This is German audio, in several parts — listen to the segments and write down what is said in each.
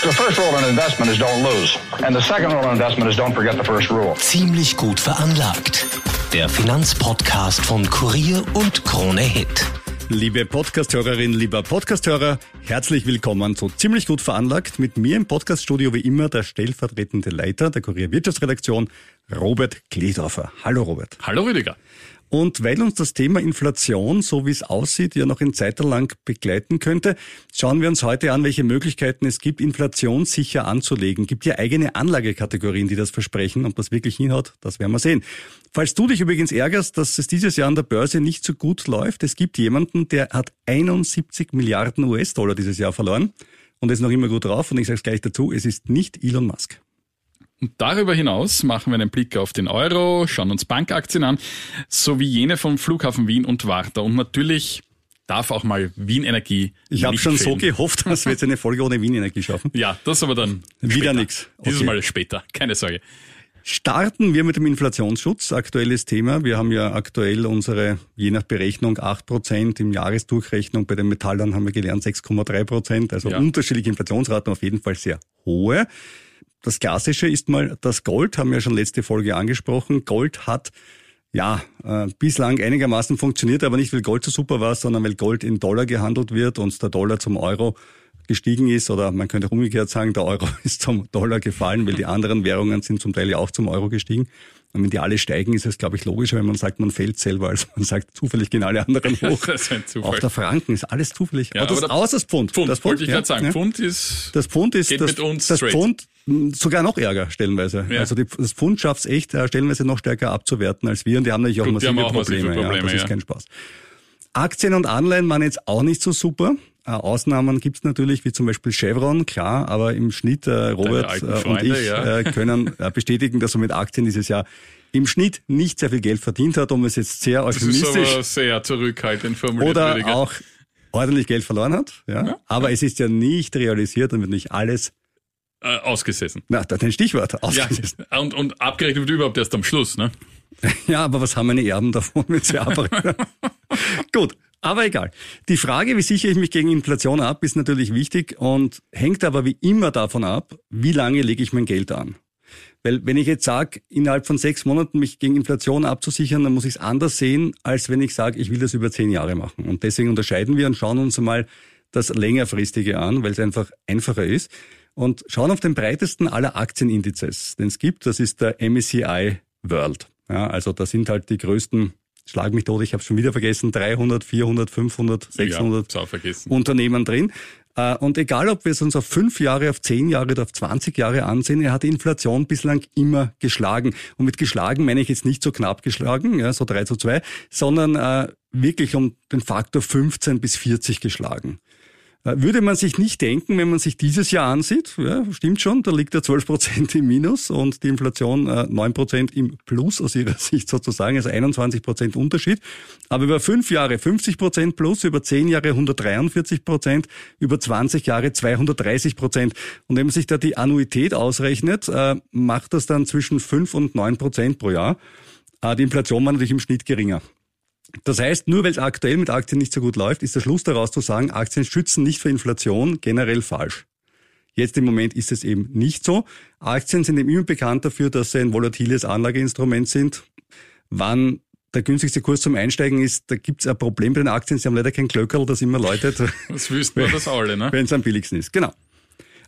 The first rule in investment is don't lose. And the second rule in investment is don't forget the first rule. Ziemlich gut veranlagt. Der Finanzpodcast von Kurier und Krone Hit. Liebe Podcasthörerin, lieber Podcasthörer, herzlich willkommen zu Ziemlich gut veranlagt. Mit mir im Podcaststudio wie immer der stellvertretende Leiter der Kurier Wirtschaftsredaktion, Robert Kledorfer. Hallo Robert. Hallo Rüdiger. Und weil uns das Thema Inflation, so wie es aussieht, ja noch in Zeit lang begleiten könnte, schauen wir uns heute an, welche Möglichkeiten es gibt, Inflation sicher anzulegen. Gibt ja eigene Anlagekategorien, die das versprechen. Ob das wirklich hinhaut, das werden wir sehen. Falls du dich übrigens ärgerst, dass es dieses Jahr an der Börse nicht so gut läuft, es gibt jemanden, der hat 71 Milliarden US-Dollar dieses Jahr verloren und ist noch immer gut drauf. Und ich sage es gleich dazu, es ist nicht Elon Musk. Und darüber hinaus machen wir einen Blick auf den Euro, schauen uns Bankaktien an, sowie jene vom Flughafen Wien und Warta. Und natürlich darf auch mal Wien Energie. Ich habe schon fehlen. so gehofft, dass wir jetzt eine Folge ohne Wien Energie schaffen. Ja, das aber dann wieder nichts. Okay. Dieses Mal später, keine Sorge. Starten wir mit dem Inflationsschutz, aktuelles Thema. Wir haben ja aktuell unsere, je nach Berechnung, 8 Prozent im Jahresdurchrechnung. Bei den Metallern haben wir gelernt 6,3 Prozent. Also ja. unterschiedliche Inflationsraten auf jeden Fall sehr hohe. Das Klassische ist mal das Gold, haben wir ja schon letzte Folge angesprochen. Gold hat ja äh, bislang einigermaßen funktioniert, aber nicht weil Gold so super war, sondern weil Gold in Dollar gehandelt wird und der Dollar zum Euro gestiegen ist oder man könnte auch umgekehrt sagen, der Euro ist zum Dollar gefallen, weil die anderen Währungen sind zum Teil ja auch zum Euro gestiegen. Und wenn die alle steigen, ist es, glaube ich, logischer, wenn man sagt, man fällt selber, als man sagt, zufällig gehen alle anderen hoch. das ist ein Zufall. Auch der Franken ist alles zufällig. Ja, aber das, aber außer das Pfund. Pfund, das Pfund wollte ich ja, gerade sagen. Ja. Pfund ist, das Pfund ist, geht das, mit uns das straight. Pfund sogar noch ärger stellenweise. Ja. Also die, das Pfund schafft es echt äh, stellenweise noch stärker abzuwerten als wir und die haben natürlich auch Gut, massive, auch Probleme. massive Probleme. Ja, das ist kein Spaß. Aktien und Anleihen waren jetzt auch nicht so super. Äh, Ausnahmen gibt's natürlich, wie zum Beispiel Chevron, klar, aber im Schnitt, äh, Robert äh, Freunde, und ich ja. äh, können bestätigen, dass man mit Aktien dieses Jahr im Schnitt nicht sehr viel Geld verdient hat, um es jetzt sehr euphemistisch... Das ist aber sehr zurückhaltend formuliert. Oder Rüdiger. auch ordentlich Geld verloren hat. Ja. ja. Aber es ist ja nicht realisiert und wird nicht alles äh, ausgesessen. Na, das ist ein Stichwort. Ausgesessen. Ja, und, und abgerechnet wird überhaupt erst am Schluss, ne? Ja, aber was haben meine Erben davon, wenn sie abbrechen? Gut, aber egal. Die Frage, wie sichere ich mich gegen Inflation ab, ist natürlich wichtig und hängt aber wie immer davon ab, wie lange lege ich mein Geld an. Weil wenn ich jetzt sage, innerhalb von sechs Monaten mich gegen Inflation abzusichern, dann muss ich es anders sehen, als wenn ich sage, ich will das über zehn Jahre machen. Und deswegen unterscheiden wir und schauen uns mal das längerfristige an, weil es einfach einfacher ist. Und schauen auf den breitesten aller Aktienindizes, den es gibt. Das ist der MSCI World. Ja, also da sind halt die größten, schlag mich tot, ich habe schon wieder vergessen, 300, 400, 500, 600 ja, vergessen. Unternehmen drin. Und egal, ob wir es uns auf fünf Jahre, auf zehn Jahre oder auf 20 Jahre ansehen, er hat die Inflation bislang immer geschlagen. Und mit geschlagen meine ich jetzt nicht so knapp geschlagen, ja, so 3 zu 2, sondern äh, wirklich um den Faktor 15 bis 40 geschlagen. Würde man sich nicht denken, wenn man sich dieses Jahr ansieht, ja, stimmt schon, da liegt er 12 Prozent im Minus und die Inflation äh, 9 Prozent im Plus aus ihrer Sicht sozusagen, also 21 Prozent Unterschied. Aber über fünf Jahre 50 Prozent plus, über zehn Jahre 143 Prozent, über 20 Jahre 230 Prozent. Und wenn man sich da die Annuität ausrechnet, äh, macht das dann zwischen 5 und 9 Prozent pro Jahr. Äh, die Inflation war natürlich im Schnitt geringer. Das heißt, nur weil es aktuell mit Aktien nicht so gut läuft, ist der Schluss daraus zu sagen, Aktien schützen nicht vor Inflation generell falsch. Jetzt im Moment ist es eben nicht so. Aktien sind eben immer bekannt dafür, dass sie ein volatiles Anlageinstrument sind. Wann der günstigste Kurs zum Einsteigen ist, da gibt es ein Problem bei den Aktien. Sie haben leider kein Glöckerl, das immer läutet. Das wüssten wir das alle, ne? Wenn es am billigsten ist. Genau.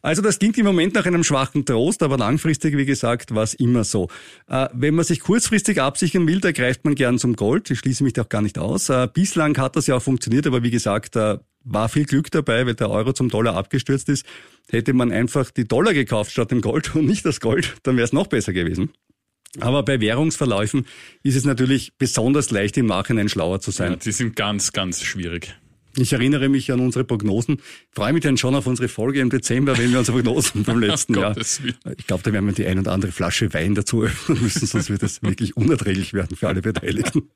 Also das klingt im Moment nach einem schwachen Trost, aber langfristig, wie gesagt, war es immer so. Äh, wenn man sich kurzfristig absichern will, da greift man gern zum Gold. Ich schließe mich da auch gar nicht aus. Äh, bislang hat das ja auch funktioniert, aber wie gesagt, äh, war viel Glück dabei, weil der Euro zum Dollar abgestürzt ist. Hätte man einfach die Dollar gekauft statt dem Gold und nicht das Gold, dann wäre es noch besser gewesen. Aber bei Währungsverläufen ist es natürlich besonders leicht, im Nachhinein schlauer zu sein. Ja, die sind ganz, ganz schwierig. Ich erinnere mich an unsere Prognosen. Ich freue mich dann schon auf unsere Folge im Dezember, wenn wir unsere Prognosen vom letzten Jahr. Ich glaube, da werden wir die ein oder andere Flasche Wein dazu öffnen müssen, sonst wird das wirklich unerträglich werden für alle Beteiligten.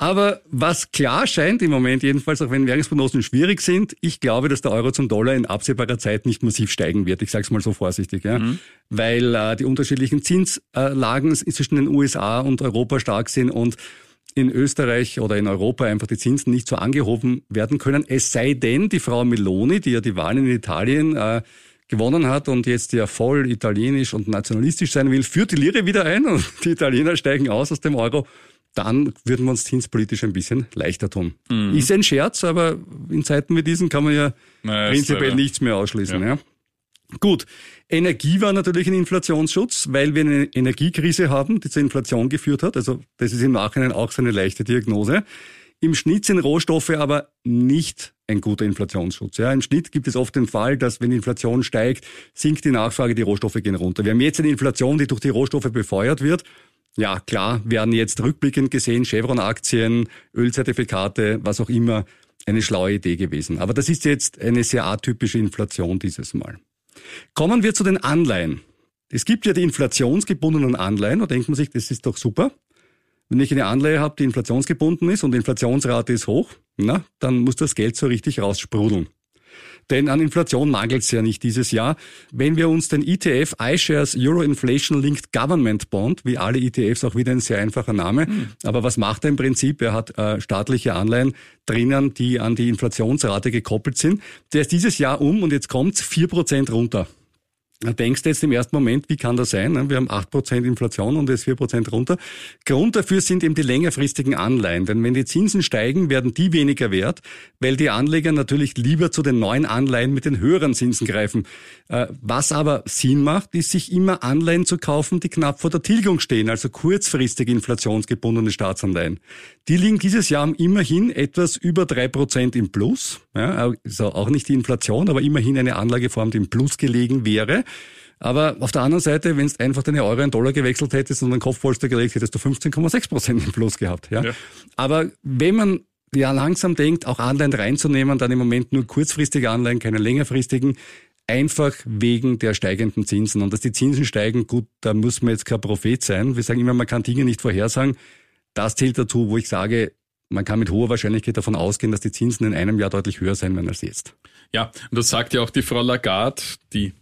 Aber was klar scheint im Moment jedenfalls, auch wenn Währungsprognosen schwierig sind, ich glaube, dass der Euro zum Dollar in absehbarer Zeit nicht massiv steigen wird. Ich sage es mal so vorsichtig, ja, mhm. weil äh, die unterschiedlichen Zinslagen zwischen den USA und Europa stark sind und in Österreich oder in Europa einfach die Zinsen nicht so angehoben werden können. Es sei denn, die Frau Meloni, die ja die Wahlen in Italien äh, gewonnen hat und jetzt ja voll italienisch und nationalistisch sein will, führt die Lire wieder ein und die Italiener steigen aus aus dem Euro. Dann würden wir uns zinspolitisch ein bisschen leichter tun. Mhm. Ist ein Scherz, aber in Zeiten wie diesen kann man ja naja, prinzipiell nichts mehr ausschließen. Ja. ja. Gut, Energie war natürlich ein Inflationsschutz, weil wir eine Energiekrise haben, die zur Inflation geführt hat. Also das ist im Nachhinein auch so eine leichte Diagnose. Im Schnitt sind Rohstoffe aber nicht ein guter Inflationsschutz. Ja, Im Schnitt gibt es oft den Fall, dass wenn die Inflation steigt, sinkt die Nachfrage, die Rohstoffe gehen runter. Wir haben jetzt eine Inflation, die durch die Rohstoffe befeuert wird. Ja, klar, werden jetzt rückblickend gesehen Chevron-Aktien, Ölzertifikate, was auch immer, eine schlaue Idee gewesen. Aber das ist jetzt eine sehr atypische Inflation dieses Mal. Kommen wir zu den Anleihen. Es gibt ja die inflationsgebundenen Anleihen, da denkt man sich, das ist doch super. Wenn ich eine Anleihe habe, die inflationsgebunden ist und die Inflationsrate ist hoch, na, dann muss das Geld so richtig raussprudeln. Denn an Inflation mangelt es ja nicht dieses Jahr. Wenn wir uns den ETF iShares Euro Inflation Linked Government Bond, wie alle ETFs auch wieder ein sehr einfacher Name, mhm. aber was macht er im Prinzip? Er hat äh, staatliche Anleihen drinnen, die an die Inflationsrate gekoppelt sind. Der ist dieses Jahr um und jetzt kommt's vier Prozent runter. Denkst du jetzt im ersten Moment, wie kann das sein? Wir haben 8% Inflation und ist 4% runter. Grund dafür sind eben die längerfristigen Anleihen. Denn wenn die Zinsen steigen, werden die weniger wert, weil die Anleger natürlich lieber zu den neuen Anleihen mit den höheren Zinsen greifen. Äh, was aber Sinn macht, ist, sich immer Anleihen zu kaufen, die knapp vor der Tilgung stehen, also kurzfristig inflationsgebundene Staatsanleihen. Die liegen dieses Jahr immerhin etwas über 3% im Plus. Ja, also auch nicht die Inflation, aber immerhin eine Anlageform, die im Plus gelegen wäre. Aber auf der anderen Seite, wenn du einfach deine Euro in Dollar gewechselt hättest und einen Kopfpolster gelegt, hättest du 15,6 Prozent im Plus gehabt. Ja? ja? Aber wenn man ja langsam denkt, auch Anleihen reinzunehmen, dann im Moment nur kurzfristige Anleihen, keine längerfristigen, einfach wegen der steigenden Zinsen. Und dass die Zinsen steigen, gut, da muss man jetzt kein Prophet sein. Wir sagen immer, man kann Dinge nicht vorhersagen. Das zählt dazu, wo ich sage, man kann mit hoher Wahrscheinlichkeit davon ausgehen, dass die Zinsen in einem Jahr deutlich höher sein werden als jetzt. Ja, und das sagt ja auch die Frau Lagarde, die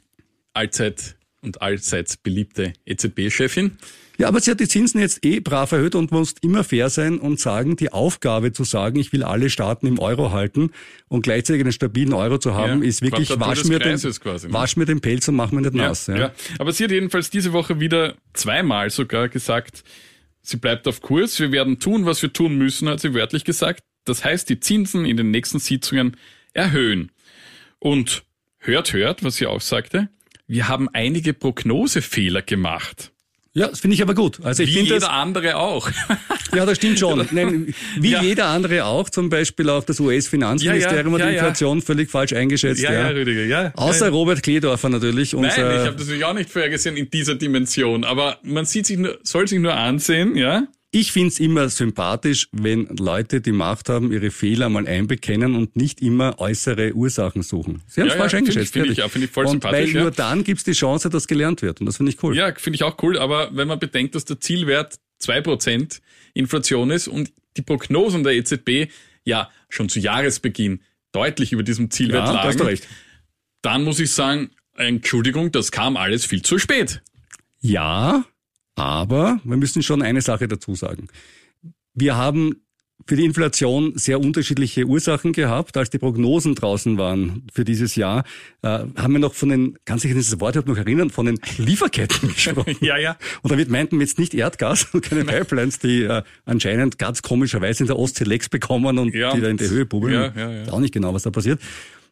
allzeit und allseits beliebte EZB-Chefin. Ja, aber sie hat die Zinsen jetzt eh brav erhöht und muss immer fair sein und sagen, die Aufgabe zu sagen, ich will alle Staaten im Euro halten und gleichzeitig einen stabilen Euro zu haben, ja, ist wirklich, wasch mir, den, quasi, ne? wasch mir den Pelz und mach mir nicht ja, nass. Ja. ja, aber sie hat jedenfalls diese Woche wieder zweimal sogar gesagt, sie bleibt auf Kurs, wir werden tun, was wir tun müssen, hat sie wörtlich gesagt. Das heißt, die Zinsen in den nächsten Sitzungen erhöhen. Und hört, hört, was sie auch sagte, wir haben einige Prognosefehler gemacht. Ja, das finde ich aber gut. Also ich wie jeder das, andere auch. ja, das stimmt schon. Nein, wie ja. jeder andere auch, zum Beispiel auch das US-Finanzministerium ja, ja, hat die Inflation völlig falsch eingeschätzt. Ja, ja, Rüdiger, ja. Außer Robert Kledorfer natürlich. Nein, ich habe das natürlich auch nicht vorhergesehen in dieser Dimension. Aber man sieht sich nur, soll sich nur ansehen, ja. Ich find's immer sympathisch, wenn Leute die Macht haben, ihre Fehler mal einbekennen und nicht immer äußere Ursachen suchen. Sie haben es ja, falsch ja, eingeschätzt. Finde ich, find ich voll und sympathisch. Weil nur dann gibt's die Chance, dass gelernt wird. Und das finde ich cool. Ja, finde ich auch cool. Aber wenn man bedenkt, dass der Zielwert zwei Prozent Inflation ist und die Prognosen der EZB ja schon zu Jahresbeginn deutlich über diesem Zielwert ja, lagen, hast du recht. dann muss ich sagen, Entschuldigung, das kam alles viel zu spät. Ja, aber wir müssen schon eine Sache dazu sagen. Wir haben für die Inflation sehr unterschiedliche Ursachen gehabt. Als die Prognosen draußen waren für dieses Jahr, äh, haben wir noch von den, kann sich an dieses Wort noch erinnern, von den Lieferketten gesprochen. ja, ja. Und damit meinten wir jetzt nicht Erdgas und keine Pipelines, die äh, anscheinend ganz komischerweise in der Ostsee Lecks bekommen und ja, die da in die Höhe bubbeln. Ja, ja, ja. Auch nicht genau, was da passiert.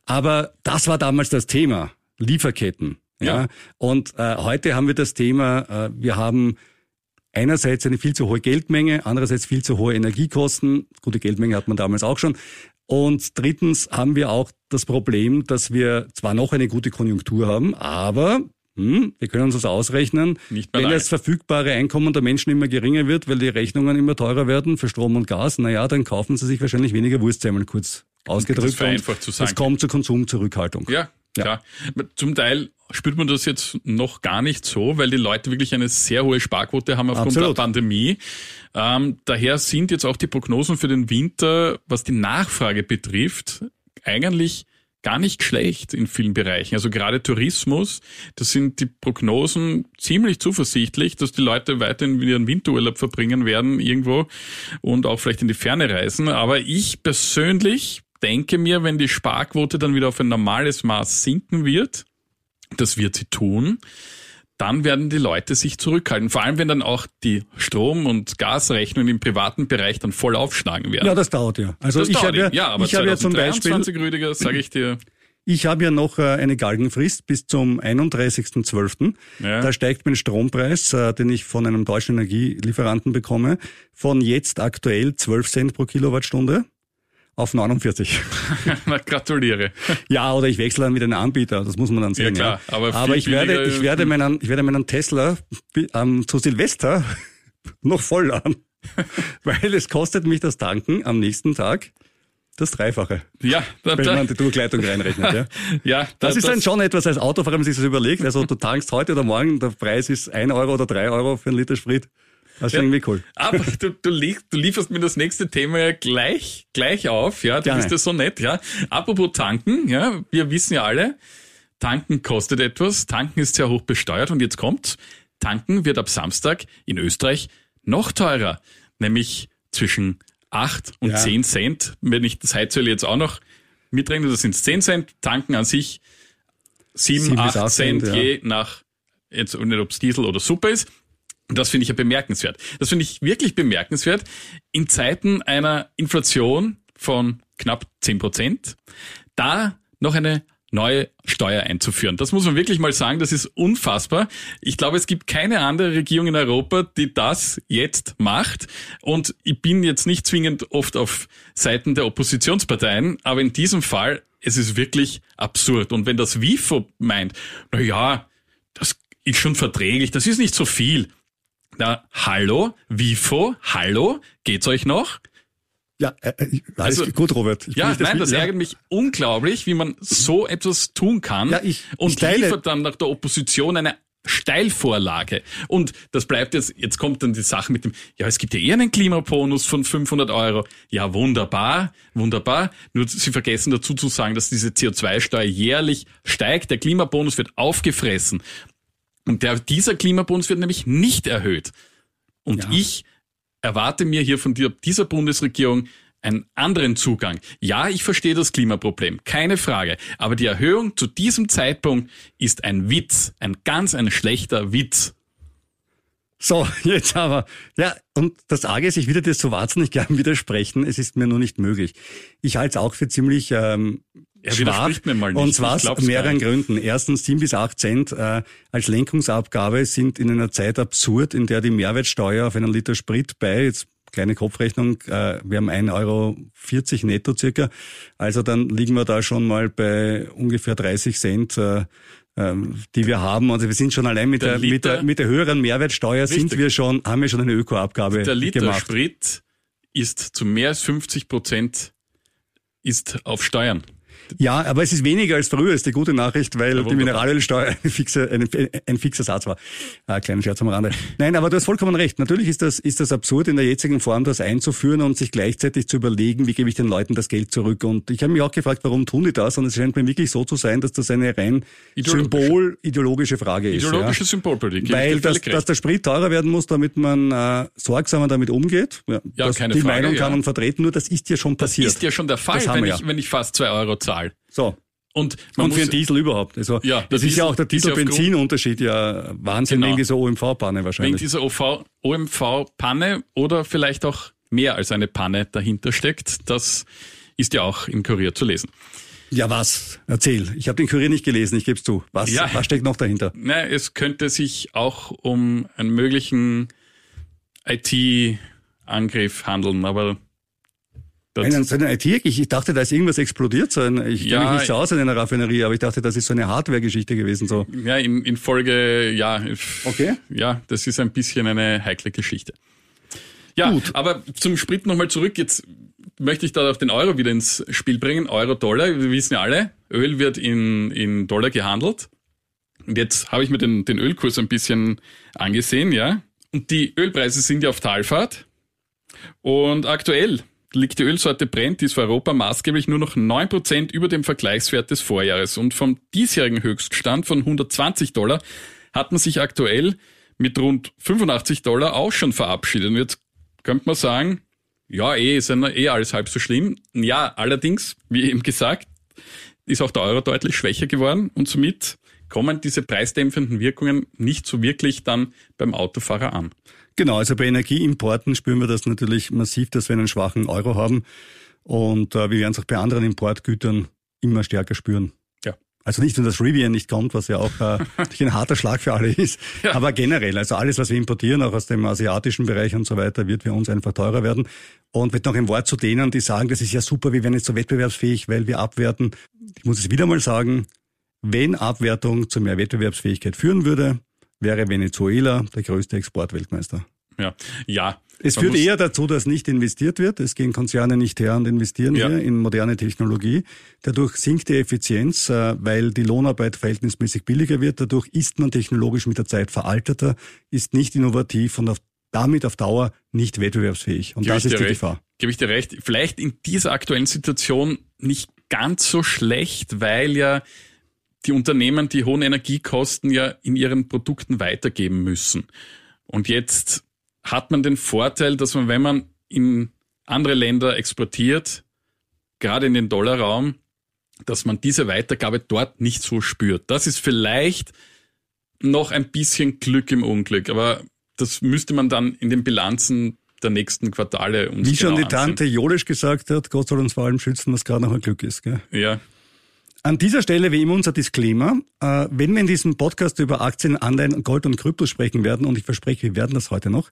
Aber das war damals das Thema. Lieferketten. Ja. ja. Und äh, heute haben wir das Thema, äh, wir haben einerseits eine viel zu hohe Geldmenge, andererseits viel zu hohe Energiekosten. Gute Geldmenge hat man damals auch schon. Und drittens haben wir auch das Problem, dass wir zwar noch eine gute Konjunktur haben, aber hm, wir können uns das ausrechnen, wenn das verfügbare Einkommen der Menschen immer geringer wird, weil die Rechnungen immer teurer werden für Strom und Gas, naja, dann kaufen sie sich wahrscheinlich weniger Wurstsemmel kurz ausgedrückt. Das vereinfacht zu sagen. Es kommt zur Konsumzurückhaltung. Ja, klar. Ja. Zum Teil spürt man das jetzt noch gar nicht so, weil die Leute wirklich eine sehr hohe Sparquote haben aufgrund Absolut. der Pandemie. Ähm, daher sind jetzt auch die Prognosen für den Winter, was die Nachfrage betrifft, eigentlich gar nicht schlecht in vielen Bereichen. Also gerade Tourismus, da sind die Prognosen ziemlich zuversichtlich, dass die Leute weiterhin ihren Winterurlaub verbringen werden irgendwo und auch vielleicht in die Ferne reisen. Aber ich persönlich denke mir, wenn die Sparquote dann wieder auf ein normales Maß sinken wird, das wird sie tun, dann werden die Leute sich zurückhalten. Vor allem, wenn dann auch die Strom- und Gasrechnungen im privaten Bereich dann voll aufschlagen werden. Ja, das dauert ja. Also das ich habe ja, ja, aber ich habe ja zum Beispiel, Rüdiger, sage ich dir. Ich habe ja noch äh, eine Galgenfrist bis zum 31.12. Ja. Da steigt mein Strompreis, äh, den ich von einem deutschen Energielieferanten bekomme, von jetzt aktuell 12 Cent pro Kilowattstunde auf 49. Na, gratuliere. Ja, oder ich wechsle dann wieder einen Anbieter, das muss man dann sehen. Ja, klar, aber, aber ich werde, ich werde meinen, ich werde meinen Tesla ähm, zu Silvester noch voll an. Weil es kostet mich das Tanken am nächsten Tag das Dreifache. Ja, da, wenn man die Durchleitung reinrechnet. Ja, ja da, das ist das dann schon etwas als Autofahrer, wenn man sich das überlegt. Also du tankst heute oder morgen, der Preis ist ein Euro oder drei Euro für einen Liter Sprit. Das ist ja, irgendwie cool. Aber du, du, lieg, du lieferst mir das nächste Thema ja gleich, gleich auf, ja. Du Gerne. bist ja so nett, ja. Apropos tanken, ja. Wir wissen ja alle, tanken kostet etwas, tanken ist sehr hoch besteuert und jetzt kommt, tanken wird ab Samstag in Österreich noch teurer. Nämlich zwischen 8 und ja. 10 Cent. Wenn ich das Heizöl jetzt auch noch mitrechne, das sind 10 Cent. Tanken an sich 7, 7 8, 8 Cent, Cent je nach, jetzt nicht ob es Diesel oder Suppe ist. Und das finde ich ja bemerkenswert. Das finde ich wirklich bemerkenswert. In Zeiten einer Inflation von knapp 10 Prozent, da noch eine neue Steuer einzuführen. Das muss man wirklich mal sagen, das ist unfassbar. Ich glaube, es gibt keine andere Regierung in Europa, die das jetzt macht. Und ich bin jetzt nicht zwingend oft auf Seiten der Oppositionsparteien, aber in diesem Fall, es ist wirklich absurd. Und wenn das WIFO meint, na ja, das ist schon verträglich, das ist nicht so viel. Na, hallo, Wifo, hallo, geht's euch noch? Ja, äh, äh alles also, gut, Robert. Ich ja, nein, das, das ja. ärgert mich unglaublich, wie man so etwas tun kann ja, ich, und ich teile. liefert dann nach der Opposition eine Steilvorlage. Und das bleibt jetzt, jetzt kommt dann die Sache mit dem, ja, es gibt ja eher einen Klimabonus von 500 Euro. Ja, wunderbar, wunderbar. Nur Sie vergessen dazu zu sagen, dass diese CO2-Steuer jährlich steigt. Der Klimabonus wird aufgefressen. Und der, dieser Klimabonus wird nämlich nicht erhöht. Und ja. ich erwarte mir hier von dieser Bundesregierung einen anderen Zugang. Ja, ich verstehe das Klimaproblem, keine Frage. Aber die Erhöhung zu diesem Zeitpunkt ist ein Witz, ein ganz ein schlechter Witz. So, jetzt aber. Ja, und das Arge ist, ich würde dir so wahnsinnig gern widersprechen. Es ist mir nur nicht möglich. Ich halte es auch für ziemlich ähm, schwach. Und zwar aus mehreren Gründen. Erstens, sieben bis acht Cent äh, als Lenkungsabgabe sind in einer Zeit absurd, in der die Mehrwertsteuer auf einen Liter Sprit bei, jetzt kleine Kopfrechnung, äh, wir haben 1,40 Euro netto circa. Also dann liegen wir da schon mal bei ungefähr 30 Cent. Äh, ähm, die wir haben. Also wir sind schon allein mit der, der mit der, mit der höheren Mehrwertsteuer richtig. sind wir schon, haben wir schon eine Ökoabgabe gemacht. Der Liter gemacht. Sprit ist zu mehr als 50 Prozent ist auf Steuern. Ja, aber es ist weniger als früher, ist die gute Nachricht, weil ja, die Mineralölsteuer ein fixer, ein, ein fixer Satz war. Ah, kleiner Scherz am Rande. Nein, aber du hast vollkommen recht. Natürlich ist das, ist das absurd, in der jetzigen Form das einzuführen und sich gleichzeitig zu überlegen, wie gebe ich den Leuten das Geld zurück. Und ich habe mich auch gefragt, warum tun die das? Und es scheint mir wirklich so zu sein, dass das eine rein symbol-ideologische Frage ist. Ideologische ja. Symbolpolitik. Weil das, dass der Sprit teurer werden muss, damit man äh, sorgsamer damit umgeht. Ja, ja keine die Frage, Meinung kann man vertreten, nur das ist ja schon passiert. Das ist ja schon der Fall, wenn, ich, wenn ich fast zwei Euro zahle. So. Und, und für den Diesel überhaupt. Also ja, das ist ja auch der Diesel-Benzin-Unterschied ja Wahnsinn genau. wegen dieser OMV-Panne wahrscheinlich. Wegen dieser OMV-Panne oder vielleicht auch mehr als eine Panne dahinter steckt. Das ist ja auch im Kurier zu lesen. Ja, was? Erzähl. Ich habe den Kurier nicht gelesen, ich gebe es zu. Was, ja, was steckt noch dahinter? Na, es könnte sich auch um einen möglichen IT-Angriff handeln, aber einen, so eine IT, ich dachte, da ist irgendwas explodiert. So ein, ich ja, kenne mich nicht so aus in einer Raffinerie, aber ich dachte, das ist so eine Hardware-Geschichte gewesen. So. Ja, in, in Folge, ja. Okay. Ja, das ist ein bisschen eine heikle Geschichte. Ja, Gut. aber zum Sprit nochmal zurück. Jetzt möchte ich da auch den Euro wieder ins Spiel bringen. Euro-Dollar, wir wissen ja alle, Öl wird in, in Dollar gehandelt. Und jetzt habe ich mir den, den Ölkurs ein bisschen angesehen, ja. Und die Ölpreise sind ja auf Talfahrt. Und aktuell liegt die Ölsorte Brent, die ist für Europa maßgeblich nur noch 9% über dem Vergleichswert des Vorjahres. Und vom diesjährigen Höchststand von 120 Dollar hat man sich aktuell mit rund 85 Dollar auch schon verabschiedet. Und jetzt könnte man sagen, ja, eh, ist ja eh alles halb so schlimm. Ja, allerdings, wie eben gesagt, ist auch der Euro deutlich schwächer geworden und somit kommen diese preisdämpfenden Wirkungen nicht so wirklich dann beim Autofahrer an. Genau, also bei Energieimporten spüren wir das natürlich massiv, dass wir einen schwachen Euro haben. Und äh, wir werden es auch bei anderen Importgütern immer stärker spüren. Ja. Also nicht nur, dass Rivian nicht kommt, was ja auch äh, ein harter Schlag für alle ist, ja. aber generell, also alles, was wir importieren, auch aus dem asiatischen Bereich und so weiter, wird für uns einfach teurer werden. Und wird noch ein Wort zu denen, die sagen, das ist ja super, wir werden jetzt so wettbewerbsfähig, weil wir abwerten. Ich muss es wieder mal sagen, wenn Abwertung zu mehr Wettbewerbsfähigkeit führen würde, wäre Venezuela der größte Exportweltmeister. Ja, ja. Es führt eher dazu, dass nicht investiert wird. Es gehen Konzerne nicht her und investieren ja. hier in moderne Technologie. Dadurch sinkt die Effizienz, äh, weil die Lohnarbeit verhältnismäßig billiger wird. Dadurch ist man technologisch mit der Zeit veralteter, ist nicht innovativ und auf, damit auf Dauer nicht wettbewerbsfähig. Und Gebe das ist die recht. Gefahr. Gebe ich dir recht. Vielleicht in dieser aktuellen Situation nicht ganz so schlecht, weil ja die Unternehmen die hohen Energiekosten ja in ihren Produkten weitergeben müssen. Und jetzt hat man den Vorteil, dass man, wenn man in andere Länder exportiert, gerade in den Dollarraum, dass man diese Weitergabe dort nicht so spürt. Das ist vielleicht noch ein bisschen Glück im Unglück, aber das müsste man dann in den Bilanzen der nächsten Quartale uns Wie schon genau die Tante Jolisch gesagt hat, Gott soll uns vor allem schützen, was gerade noch ein Glück ist. Gell? Ja, an dieser Stelle wie immer unser Disclaimer. Äh, wenn wir in diesem Podcast über Aktien, Anleihen, Gold und Krypto sprechen werden, und ich verspreche, wir werden das heute noch,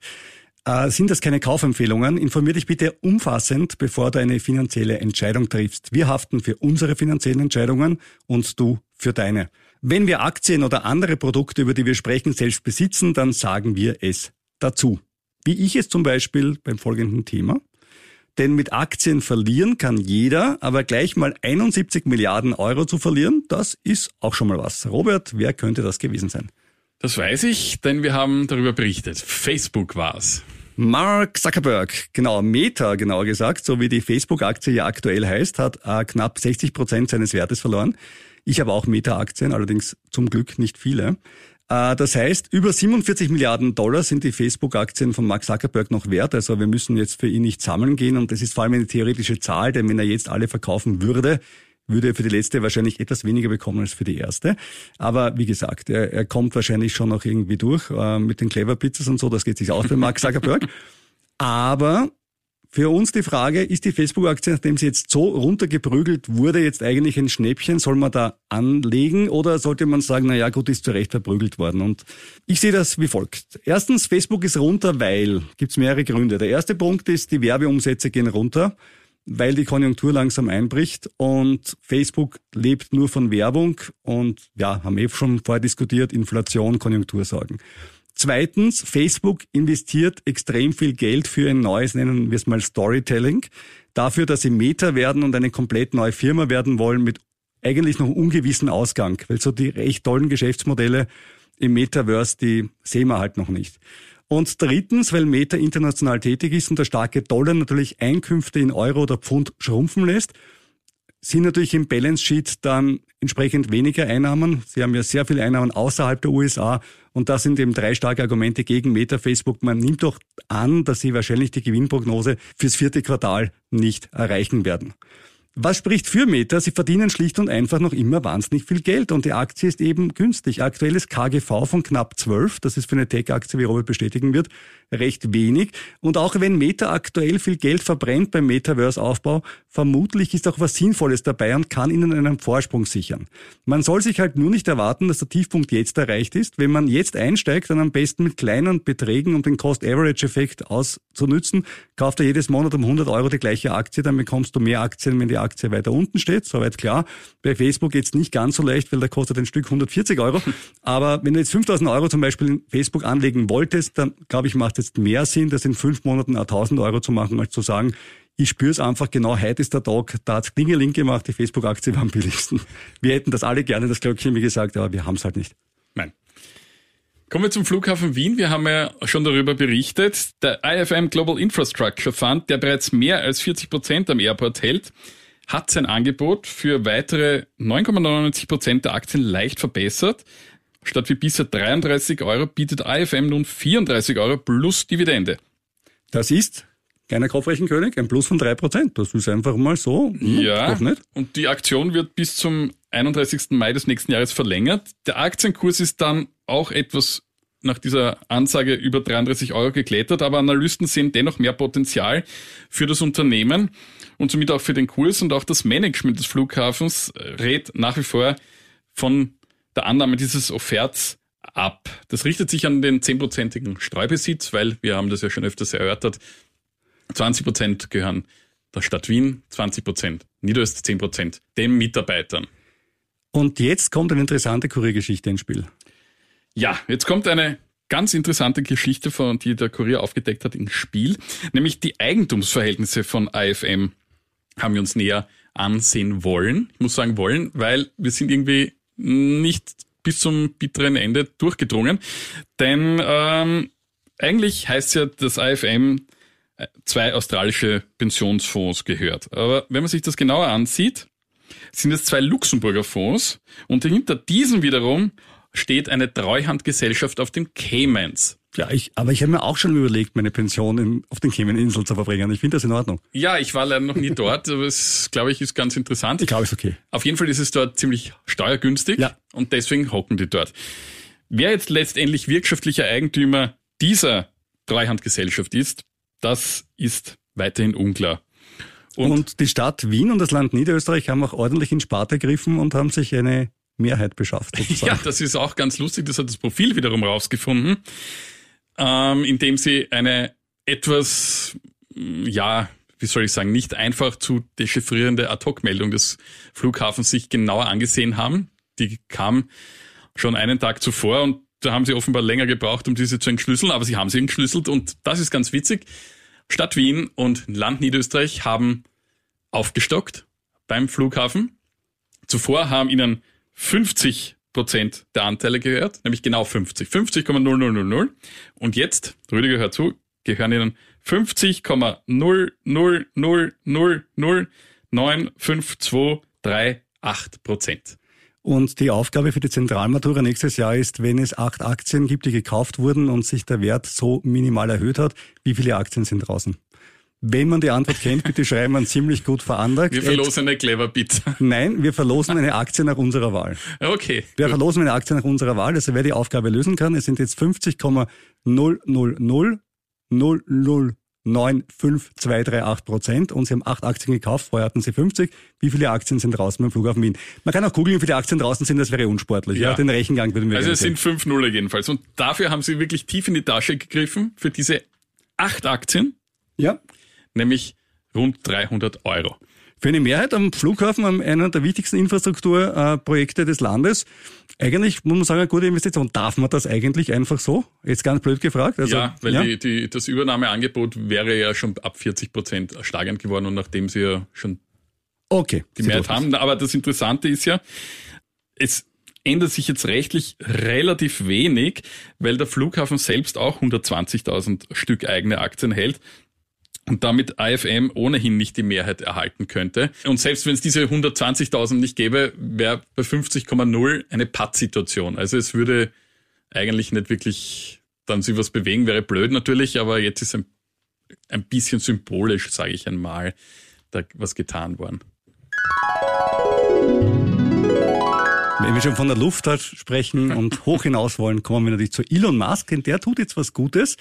äh, sind das keine Kaufempfehlungen. Informier dich bitte umfassend, bevor du eine finanzielle Entscheidung triffst. Wir haften für unsere finanziellen Entscheidungen und du für deine. Wenn wir Aktien oder andere Produkte, über die wir sprechen, selbst besitzen, dann sagen wir es dazu. Wie ich es zum Beispiel beim folgenden Thema. Denn mit Aktien verlieren kann jeder, aber gleich mal 71 Milliarden Euro zu verlieren, das ist auch schon mal was. Robert, wer könnte das gewesen sein? Das weiß ich, denn wir haben darüber berichtet. Facebook war's. Mark Zuckerberg, genau, Meta genauer gesagt, so wie die Facebook-Aktie ja aktuell heißt, hat äh, knapp 60 Prozent seines Wertes verloren. Ich habe auch Meta-Aktien, allerdings zum Glück nicht viele. Äh, das heißt, über 47 Milliarden Dollar sind die Facebook-Aktien von Mark Zuckerberg noch wert. Also wir müssen jetzt für ihn nicht sammeln gehen. Und das ist vor allem eine theoretische Zahl, denn wenn er jetzt alle verkaufen würde, würde er für die letzte wahrscheinlich etwas weniger bekommen als für die erste. Aber wie gesagt, er, er kommt wahrscheinlich schon noch irgendwie durch äh, mit den Clever Pizzas und so. Das geht sich aus bei Mark Zuckerberg. Aber für uns die Frage, ist die Facebook-Aktie, nachdem sie jetzt so runtergeprügelt wurde, jetzt eigentlich ein Schnäppchen? Soll man da anlegen oder sollte man sagen, na ja, gut, ist zu Recht verprügelt worden? Und ich sehe das wie folgt. Erstens, Facebook ist runter, weil, gibt's mehrere Gründe. Der erste Punkt ist, die Werbeumsätze gehen runter weil die Konjunktur langsam einbricht und Facebook lebt nur von Werbung und ja, haben eh schon vorher diskutiert, Inflation, Konjunktursorgen. Zweitens, Facebook investiert extrem viel Geld für ein neues, nennen wir es mal Storytelling, dafür, dass sie Meta werden und eine komplett neue Firma werden wollen mit eigentlich noch ungewissen Ausgang, weil so die recht tollen Geschäftsmodelle im Metaverse, die sehen wir halt noch nicht. Und drittens, weil Meta international tätig ist und der starke Dollar natürlich Einkünfte in Euro oder Pfund schrumpfen lässt, sind natürlich im Balance Sheet dann entsprechend weniger Einnahmen. Sie haben ja sehr viele Einnahmen außerhalb der USA und das sind eben drei starke Argumente gegen Meta Facebook. Man nimmt doch an, dass sie wahrscheinlich die Gewinnprognose fürs vierte Quartal nicht erreichen werden. Was spricht für Meta? Sie verdienen schlicht und einfach noch immer wahnsinnig viel Geld und die Aktie ist eben günstig. Aktuelles KGV von knapp 12, das ist für eine Tech-Aktie, wie Robert bestätigen wird, recht wenig. Und auch wenn Meta aktuell viel Geld verbrennt beim Metaverse-Aufbau, vermutlich ist auch was Sinnvolles dabei und kann ihnen einen Vorsprung sichern. Man soll sich halt nur nicht erwarten, dass der Tiefpunkt jetzt erreicht ist. Wenn man jetzt einsteigt, dann am besten mit kleinen Beträgen, um den Cost-Average-Effekt auszunützen, kauft er jedes Monat um 100 Euro die gleiche Aktie, dann bekommst du mehr Aktien, wenn die Aktie weiter unten steht, soweit klar. Bei Facebook jetzt nicht ganz so leicht, weil da kostet ein Stück 140 Euro. Aber wenn du jetzt 5000 Euro zum Beispiel in Facebook anlegen wolltest, dann glaube ich, macht es jetzt mehr Sinn, das in fünf Monaten 1000 Euro zu machen, als zu sagen, ich spüre es einfach genau, heute ist der Tag, da hat's Klingeling gemacht, die Facebook-Aktie war am billigsten. Wir hätten das alle gerne, das Glöckchen, wie gesagt, aber wir haben es halt nicht. Nein. Kommen wir zum Flughafen Wien. Wir haben ja schon darüber berichtet. Der IFM Global Infrastructure Fund, der bereits mehr als 40 Prozent am Airport hält, hat sein Angebot für weitere 9,99 Prozent der Aktien leicht verbessert. Statt wie bisher 33 Euro bietet IFM nun 34 Euro plus Dividende. Das ist keiner Kopfrechenkönig, ein Plus von drei Prozent. Das ist einfach mal so. Hm, ja, und die Aktion wird bis zum 31. Mai des nächsten Jahres verlängert. Der Aktienkurs ist dann auch etwas nach dieser Ansage über 33 Euro geklettert, aber Analysten sehen dennoch mehr Potenzial für das Unternehmen und somit auch für den Kurs und auch das Management des Flughafens rät nach wie vor von der Annahme dieses Offerts ab. Das richtet sich an den 10%igen Streubesitz, weil wir haben das ja schon öfters erörtert. 20 Prozent gehören der Stadt Wien, 20 Prozent Niederöst, 10 Prozent den Mitarbeitern. Und jetzt kommt eine interessante Kuriergeschichte ins Spiel. Ja, jetzt kommt eine ganz interessante Geschichte, von die der Kurier aufgedeckt hat, ins Spiel, nämlich die Eigentumsverhältnisse von AFM haben wir uns näher ansehen wollen. Ich muss sagen wollen, weil wir sind irgendwie nicht bis zum bitteren Ende durchgedrungen. Denn ähm, eigentlich heißt ja, dass AFM äh, zwei australische Pensionsfonds gehört. Aber wenn man sich das genauer ansieht, sind es zwei Luxemburger Fonds und hinter diesen wiederum steht eine Treuhandgesellschaft auf den Caymans. Ja, ich, aber ich habe mir auch schon überlegt, meine Pension in, auf den Cayman-Inseln zu verbringen. Ich finde das in Ordnung. Ja, ich war leider noch nie dort, aber es, glaube ich, ist ganz interessant. Ich glaube, es ist okay. Auf jeden Fall ist es dort ziemlich steuergünstig ja. und deswegen hocken die dort. Wer jetzt letztendlich wirtschaftlicher Eigentümer dieser Treuhandgesellschaft ist, das ist weiterhin unklar. Und, und, die Stadt Wien und das Land Niederösterreich haben auch ordentlich in Sparte gegriffen und haben sich eine Mehrheit beschafft. Sozusagen. Ja, das ist auch ganz lustig. Das hat das Profil wiederum rausgefunden, ähm, indem sie eine etwas, ja, wie soll ich sagen, nicht einfach zu dechiffrierende Ad-Hoc-Meldung des Flughafens sich genauer angesehen haben. Die kam schon einen Tag zuvor und da haben sie offenbar länger gebraucht, um diese zu entschlüsseln, aber sie haben sie entschlüsselt und das ist ganz witzig. Stadt Wien und Land Niederösterreich haben aufgestockt beim Flughafen. Zuvor haben ihnen 50 Prozent der Anteile gehört, nämlich genau 50. 50,0000. Und jetzt, Rüdiger hört zu, gehören ihnen 50,00000095238 Prozent. Und die Aufgabe für die Zentralmatura nächstes Jahr ist, wenn es acht Aktien gibt, die gekauft wurden und sich der Wert so minimal erhöht hat, wie viele Aktien sind draußen? Wenn man die Antwort kennt, bitte schreiben wir ziemlich gut veranlagt. Wir verlosen eine Clever Pizza. Nein, wir verlosen eine Aktie nach unserer Wahl. Okay. Wir gut. verlosen eine Aktie nach unserer Wahl. Also wer die Aufgabe lösen kann, es sind jetzt 50,000 95238 Prozent und Sie haben acht Aktien gekauft, vorher hatten Sie 50. Wie viele Aktien sind draußen beim Flughafen Wien? Man kann auch googeln, wie viele Aktien draußen sind, das wäre unsportlich. Ja. ja den Rechengang würden wir Also es sind fünf Nuller jedenfalls. Und dafür haben Sie wirklich tief in die Tasche gegriffen für diese acht Aktien. Ja. Nämlich rund 300 Euro. Für eine Mehrheit am Flughafen, einer der wichtigsten Infrastrukturprojekte des Landes, eigentlich muss man sagen, eine gute Investition. Darf man das eigentlich einfach so? Jetzt ganz blöd gefragt. Also, ja, weil ja? Die, die, das Übernahmeangebot wäre ja schon ab 40 Prozent steigend geworden und nachdem sie ja schon okay, die Mehrheit haben. Aber das Interessante ist ja, es ändert sich jetzt rechtlich relativ wenig, weil der Flughafen selbst auch 120.000 Stück eigene Aktien hält und damit AFM ohnehin nicht die Mehrheit erhalten könnte. Und selbst wenn es diese 120.000 nicht gäbe, wäre bei 50,0 eine Pattsituation. Also es würde eigentlich nicht wirklich dann sich was bewegen, wäre blöd natürlich, aber jetzt ist ein, ein bisschen symbolisch, sage ich einmal, da was getan worden. Wenn wir schon von der Luft sprechen und hoch hinaus wollen, kommen wir natürlich zu Elon Musk, denn der tut jetzt was Gutes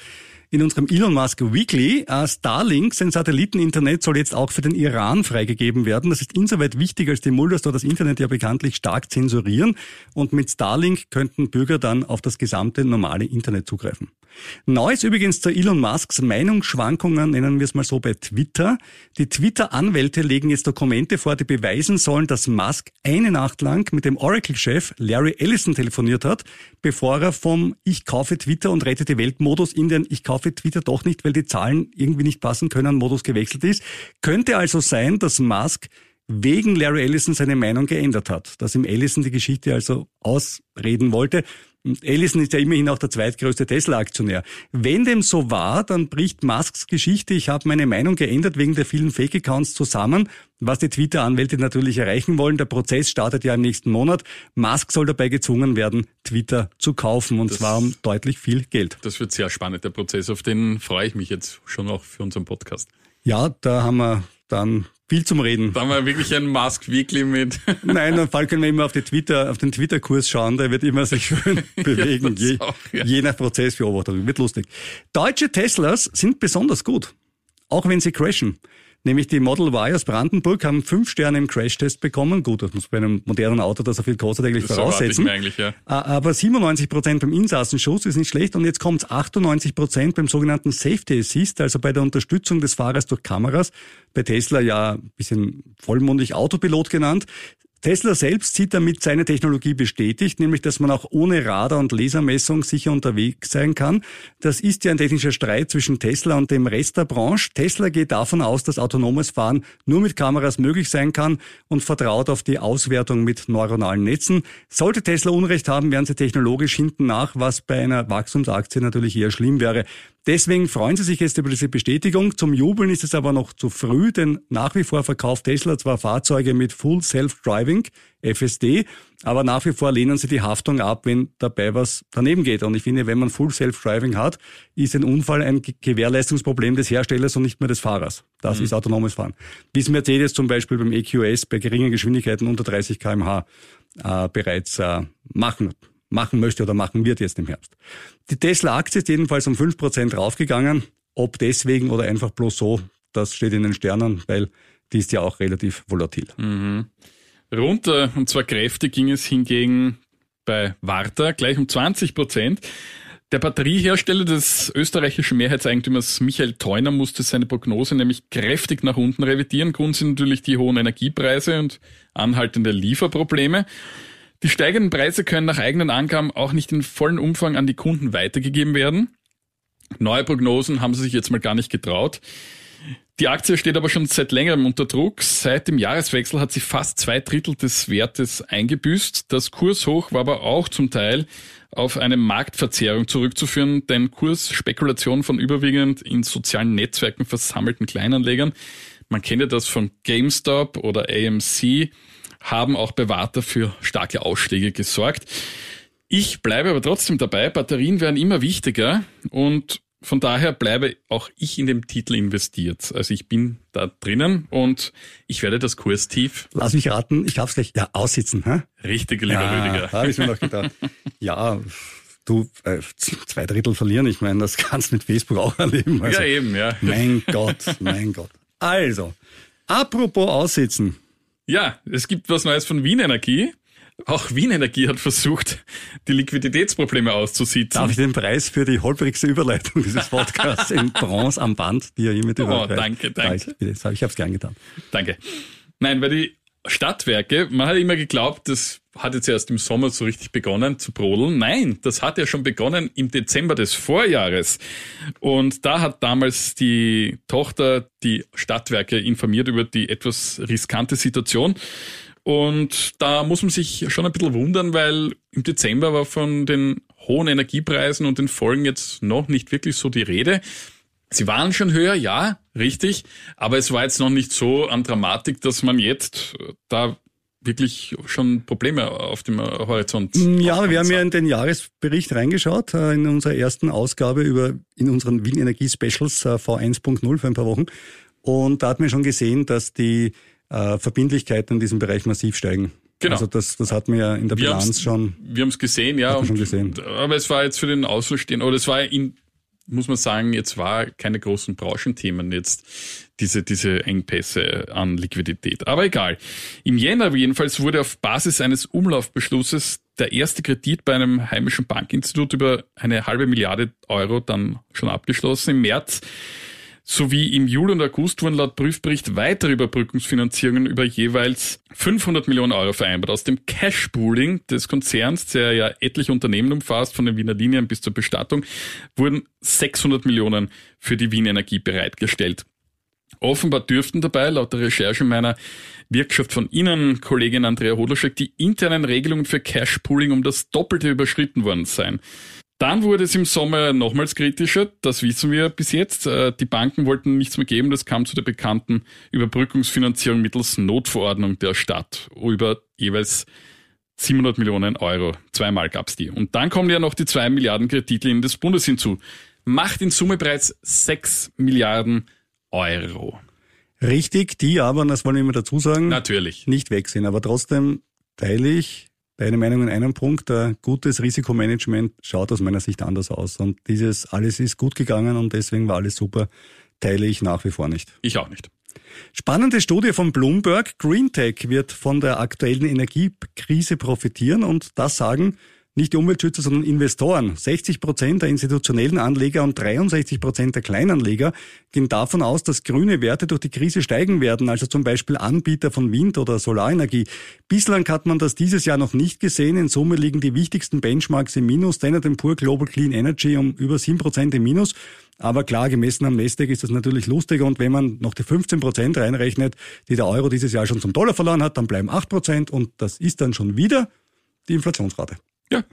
in unserem Elon Musk Weekly. Uh, Starlink, sein Satelliteninternet, soll jetzt auch für den Iran freigegeben werden. Das ist insoweit wichtig, als die Mullers dort das Internet ja bekanntlich stark zensurieren. Und mit Starlink könnten Bürger dann auf das gesamte normale Internet zugreifen. Neues übrigens zu Elon Musks Meinungsschwankungen, nennen wir es mal so, bei Twitter. Die Twitter-Anwälte legen jetzt Dokumente vor, die beweisen sollen, dass Musk eine Nacht lang mit dem Oracle-Chef Larry Ellison telefoniert hat, bevor er vom Ich kaufe Twitter und rette die Welt-Modus in den Ich kaufe Twitter doch nicht, weil die Zahlen irgendwie nicht passen können, Modus gewechselt ist. Könnte also sein, dass Musk wegen Larry Ellison seine Meinung geändert hat, dass ihm Ellison die Geschichte also ausreden wollte. Ellison ist ja immerhin auch der zweitgrößte Tesla-Aktionär. Wenn dem so war, dann bricht Musks Geschichte, ich habe meine Meinung geändert wegen der vielen Fake-Accounts zusammen, was die Twitter-Anwälte natürlich erreichen wollen. Der Prozess startet ja im nächsten Monat. Musk soll dabei gezwungen werden, Twitter zu kaufen und das, zwar um deutlich viel Geld. Das wird sehr spannend, der Prozess. Auf den freue ich mich jetzt schon auch für unseren Podcast. Ja, da haben wir dann viel zum Reden. Da haben wir wirklich ein Mask Weekly mit. Nein, dann Fall können wir immer auf, die Twitter, auf den Twitter-Kurs schauen, der wird immer sich schön bewegen, ja, je, auch, ja. je nach Prozessbeobachtung. Wird lustig. Deutsche Teslas sind besonders gut, auch wenn sie crashen nämlich die Model Y aus Brandenburg, haben fünf Sterne im Crashtest bekommen. Gut, das muss bei einem modernen Auto, das so viel kostet, eigentlich das voraussetzen. Eigentlich, ja. Aber 97 Prozent beim Insassenschuss ist nicht schlecht und jetzt kommt 98 Prozent beim sogenannten Safety Assist, also bei der Unterstützung des Fahrers durch Kameras. Bei Tesla ja ein bisschen vollmundig Autopilot genannt. Tesla selbst sieht damit seine Technologie bestätigt, nämlich dass man auch ohne Radar und Lasermessung sicher unterwegs sein kann. Das ist ja ein technischer Streit zwischen Tesla und dem Rest der Branche. Tesla geht davon aus, dass autonomes Fahren nur mit Kameras möglich sein kann und vertraut auf die Auswertung mit neuronalen Netzen. Sollte Tesla Unrecht haben, wären sie technologisch hinten nach, was bei einer Wachstumsaktie natürlich eher schlimm wäre. Deswegen freuen Sie sich jetzt über diese Bestätigung. Zum Jubeln ist es aber noch zu früh, denn nach wie vor verkauft Tesla zwar Fahrzeuge mit Full Self-Driving, FSD, aber nach wie vor lehnen sie die Haftung ab, wenn dabei was daneben geht. Und ich finde, wenn man Full Self-Driving hat, ist ein Unfall ein Gewährleistungsproblem des Herstellers und nicht mehr des Fahrers. Das mhm. ist autonomes Fahren. Wie es Mercedes zum Beispiel beim EQS bei geringen Geschwindigkeiten unter 30 kmh äh, bereits äh, machen machen möchte oder machen wird jetzt im Herbst. Die Tesla-Aktie ist jedenfalls um 5% raufgegangen. Ob deswegen oder einfach bloß so, das steht in den Sternen, weil die ist ja auch relativ volatil. Mhm. Runter, und zwar kräftig ging es hingegen bei Warta, gleich um 20 Prozent. Der Batteriehersteller des österreichischen Mehrheitseigentümers Michael Theuner musste seine Prognose nämlich kräftig nach unten revidieren. Grund sind natürlich die hohen Energiepreise und anhaltende Lieferprobleme. Die steigenden Preise können nach eigenen Angaben auch nicht in vollen Umfang an die Kunden weitergegeben werden. Neue Prognosen haben sie sich jetzt mal gar nicht getraut. Die Aktie steht aber schon seit längerem unter Druck. Seit dem Jahreswechsel hat sie fast zwei Drittel des Wertes eingebüßt. Das Kurshoch war aber auch zum Teil auf eine Marktverzerrung zurückzuführen, denn Kursspekulation von überwiegend in sozialen Netzwerken versammelten Kleinanlegern, man kennt ja das von GameStop oder AMC, haben auch bei Warta für starke Ausschläge gesorgt. Ich bleibe aber trotzdem dabei, Batterien werden immer wichtiger und von daher bleibe auch ich in dem Titel investiert. Also ich bin da drinnen und ich werde das Kurstief. Lass mich raten, ich darf es gleich ja, aussitzen. Hä? Richtig, lieber ja, Rüdiger. Habe ich mir noch gedacht. ja, du, äh, zwei Drittel verlieren, ich meine, das kannst du mit Facebook auch erleben. Also, ja, eben, ja. Mein Gott, mein Gott. Also, apropos aussitzen. Ja, es gibt was Neues von Wien Energie. Auch Wien Energie hat versucht, die Liquiditätsprobleme auszusitzen. Darf ich den Preis für die holprigste Überleitung dieses Podcasts in Bronze am Band, die ja hiermit oh, überreicht? danke, danke. Ich, ich habe es gern getan. Danke. Nein, weil die Stadtwerke, man hat immer geglaubt, das hat jetzt erst im Sommer so richtig begonnen zu brodeln. Nein, das hat ja schon begonnen im Dezember des Vorjahres. Und da hat damals die Tochter die Stadtwerke informiert über die etwas riskante Situation. Und da muss man sich schon ein bisschen wundern, weil im Dezember war von den hohen Energiepreisen und den Folgen jetzt noch nicht wirklich so die Rede. Sie waren schon höher, ja, richtig, aber es war jetzt noch nicht so an Dramatik, dass man jetzt äh, da wirklich schon Probleme auf dem Horizont. Mm, ja, wir haben ja in den Jahresbericht reingeschaut, äh, in unserer ersten Ausgabe über, in unseren Wien Energie Specials äh, V1.0 für ein paar Wochen. Und da hat man schon gesehen, dass die Verbindlichkeiten in diesem Bereich massiv steigen. Genau. Also das, das hat man ja in der wir Bilanz schon. Wir haben es gesehen, ja. schon gesehen. Aber es war jetzt für den Außenstehenden, oder es war in muss man sagen, jetzt war keine großen Branchenthemen jetzt diese, diese Engpässe an Liquidität. Aber egal. Im Jänner jedenfalls wurde auf Basis eines Umlaufbeschlusses der erste Kredit bei einem heimischen Bankinstitut über eine halbe Milliarde Euro dann schon abgeschlossen. Im März sowie im Juli und August wurden laut Prüfbericht weitere Überbrückungsfinanzierungen über jeweils 500 Millionen Euro vereinbart. Aus dem Cash-Pooling des Konzerns, der ja etliche Unternehmen umfasst, von den Wiener Linien bis zur Bestattung, wurden 600 Millionen für die Wien Energie bereitgestellt. Offenbar dürften dabei, laut der Recherche meiner Wirkschaft von Ihnen, Kollegin Andrea Hodlerschek, die internen Regelungen für Cash-Pooling um das Doppelte überschritten worden sein. Dann wurde es im Sommer nochmals kritischer, das wissen wir bis jetzt. Äh, die Banken wollten nichts mehr geben, das kam zu der bekannten Überbrückungsfinanzierung mittels Notverordnung der Stadt über jeweils 700 Millionen Euro. Zweimal gab's die. Und dann kommen ja noch die 2 Milliarden Kreditlinien des Bundes hinzu. Macht in Summe bereits 6 Milliarden Euro. Richtig, die aber, das wollen wir immer dazu sagen, Natürlich. nicht weg sind. Aber trotzdem teile ich deine Meinung in einem Punkt. Ein gutes Risikomanagement schaut aus meiner Sicht anders aus. Und dieses alles ist gut gegangen und deswegen war alles super, teile ich nach wie vor nicht. Ich auch nicht. Spannende Studie von Bloomberg. Greentech wird von der aktuellen Energiekrise profitieren und das sagen nicht die Umweltschützer, sondern Investoren. 60 Prozent der institutionellen Anleger und 63 Prozent der Kleinanleger gehen davon aus, dass grüne Werte durch die Krise steigen werden, also zum Beispiel Anbieter von Wind- oder Solarenergie. Bislang hat man das dieses Jahr noch nicht gesehen. In Summe liegen die wichtigsten Benchmarks im Minus. Standard Poor Global Clean Energy um über 7 Prozent im Minus. Aber klar, gemessen am Nasdaq ist das natürlich lustiger. Und wenn man noch die 15 Prozent reinrechnet, die der Euro dieses Jahr schon zum Dollar verloren hat, dann bleiben 8 Prozent. Und das ist dann schon wieder die Inflationsrate. Ja.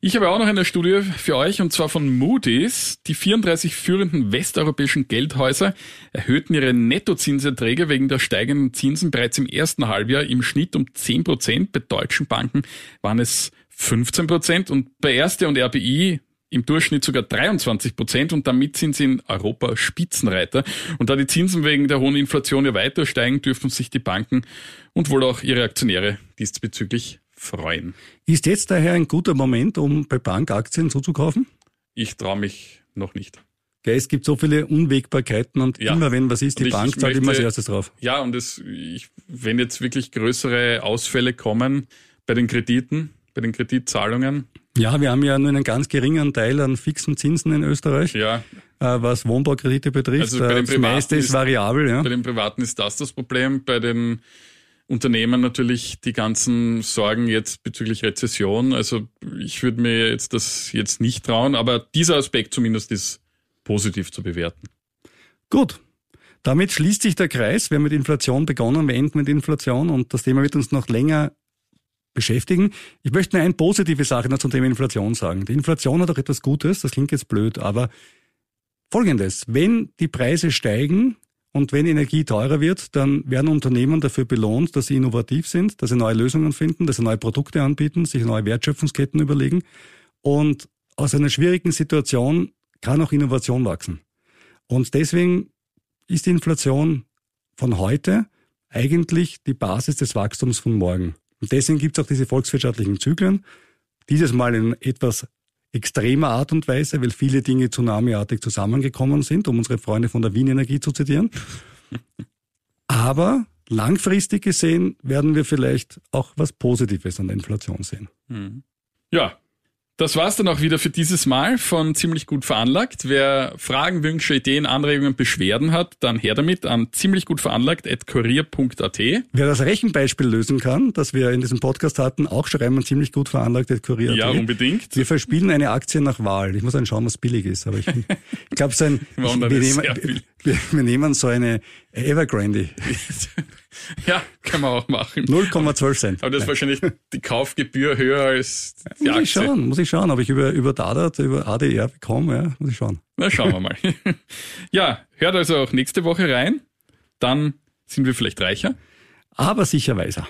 Ich habe auch noch eine Studie für euch und zwar von Moody's. Die 34 führenden westeuropäischen Geldhäuser erhöhten ihre Nettozinserträge wegen der steigenden Zinsen bereits im ersten Halbjahr im Schnitt um 10 Prozent. Bei deutschen Banken waren es 15 Prozent und bei Erste und RBI im Durchschnitt sogar 23 Prozent und damit sind sie in Europa Spitzenreiter. Und da die Zinsen wegen der hohen Inflation ja weiter steigen, dürfen sich die Banken und wohl auch ihre Aktionäre diesbezüglich freuen. Ist jetzt daher ein guter Moment, um bei Bankaktien zuzukaufen? Ich traue mich noch nicht. Gell, es gibt so viele Unwägbarkeiten und Ja. immer wenn was ist, die ich- Bank ich zahlt immer als erstes drauf. Ja, und es, ich, wenn jetzt wirklich größere Ausfälle kommen bei den Krediten, bei den Kreditzahlungen, Ja, wir haben ja nur einen ganz geringen Teil an fixen Zinsen in Österreich, ja, äh, was Wohnbaukredite betrifft. Also bei Äh, den das Privaten meiste ist ist- variabel, ja. bei den Privaten ist das das Problem, bei den Unternehmen natürlich die ganzen Sorgen jetzt bezüglich Rezession. Also ich würde mir jetzt das jetzt nicht trauen, aber dieser Aspekt zumindest ist positiv zu bewerten. Gut. Damit schließt sich der Kreis. Wir haben mit Inflation begonnen, wir enden mit Inflation und das Thema wird uns noch länger beschäftigen. Ich möchte nur eine positive Sache noch zum Thema Inflation sagen. Die Inflation hat auch etwas Gutes, das klingt jetzt blöd, aber folgendes, wenn die Preise steigen und wenn Energie teurer wird, dann werden Unternehmen dafür belohnt, dass sie innovativ sind, dass sie neue Lösungen finden, dass sie neue Produkte anbieten, sich neue Wertschöpfungsketten überlegen und aus einer schwierigen Situation kann auch Innovation wachsen. Und deswegen ist die Inflation von heute eigentlich die Basis des Wachstums von morgen. Und deswegen gibt es auch diese volkswirtschaftlichen Zyklen. Dieses Mal in etwas extremer Art und Weise, weil viele Dinge tsunamiartig zusammengekommen sind, um unsere Freunde von der Wien Energie zu zitieren. Aber langfristig gesehen werden wir vielleicht auch was Positives an der Inflation sehen. Ja, das war's dann auch wieder für dieses Mal von ziemlich gut veranlagt. Wer Fragen, Wünsche, Ideen, Anregungen, Beschwerden hat, dann her damit an ziemlich gut veranlagt@kurier.at. Wer das Rechenbeispiel lösen kann, das wir in diesem Podcast hatten, auch schreiben wir ziemlich gut veranlagt, der Kurier. Ja, unbedingt. Wir verspielen eine Aktie nach Wahl. Ich muss dann schauen, was billig ist. Aber ich, ich glaube, so ein, Wir nehmen, wir, wir nehmen so eine Evergrande. ja, kann man auch machen. 0,12 Cent. Aber das ist wahrscheinlich die Kaufgebühr höher als die Muss ich Aktie. schauen, muss ich schauen, ob ich über, über Dadat, über ADR bekomme, ja, muss ich schauen. Na, schauen wir mal. ja, hört also auch nächste Woche rein. Dann sind wir vielleicht reicher. Aber sicher weiser.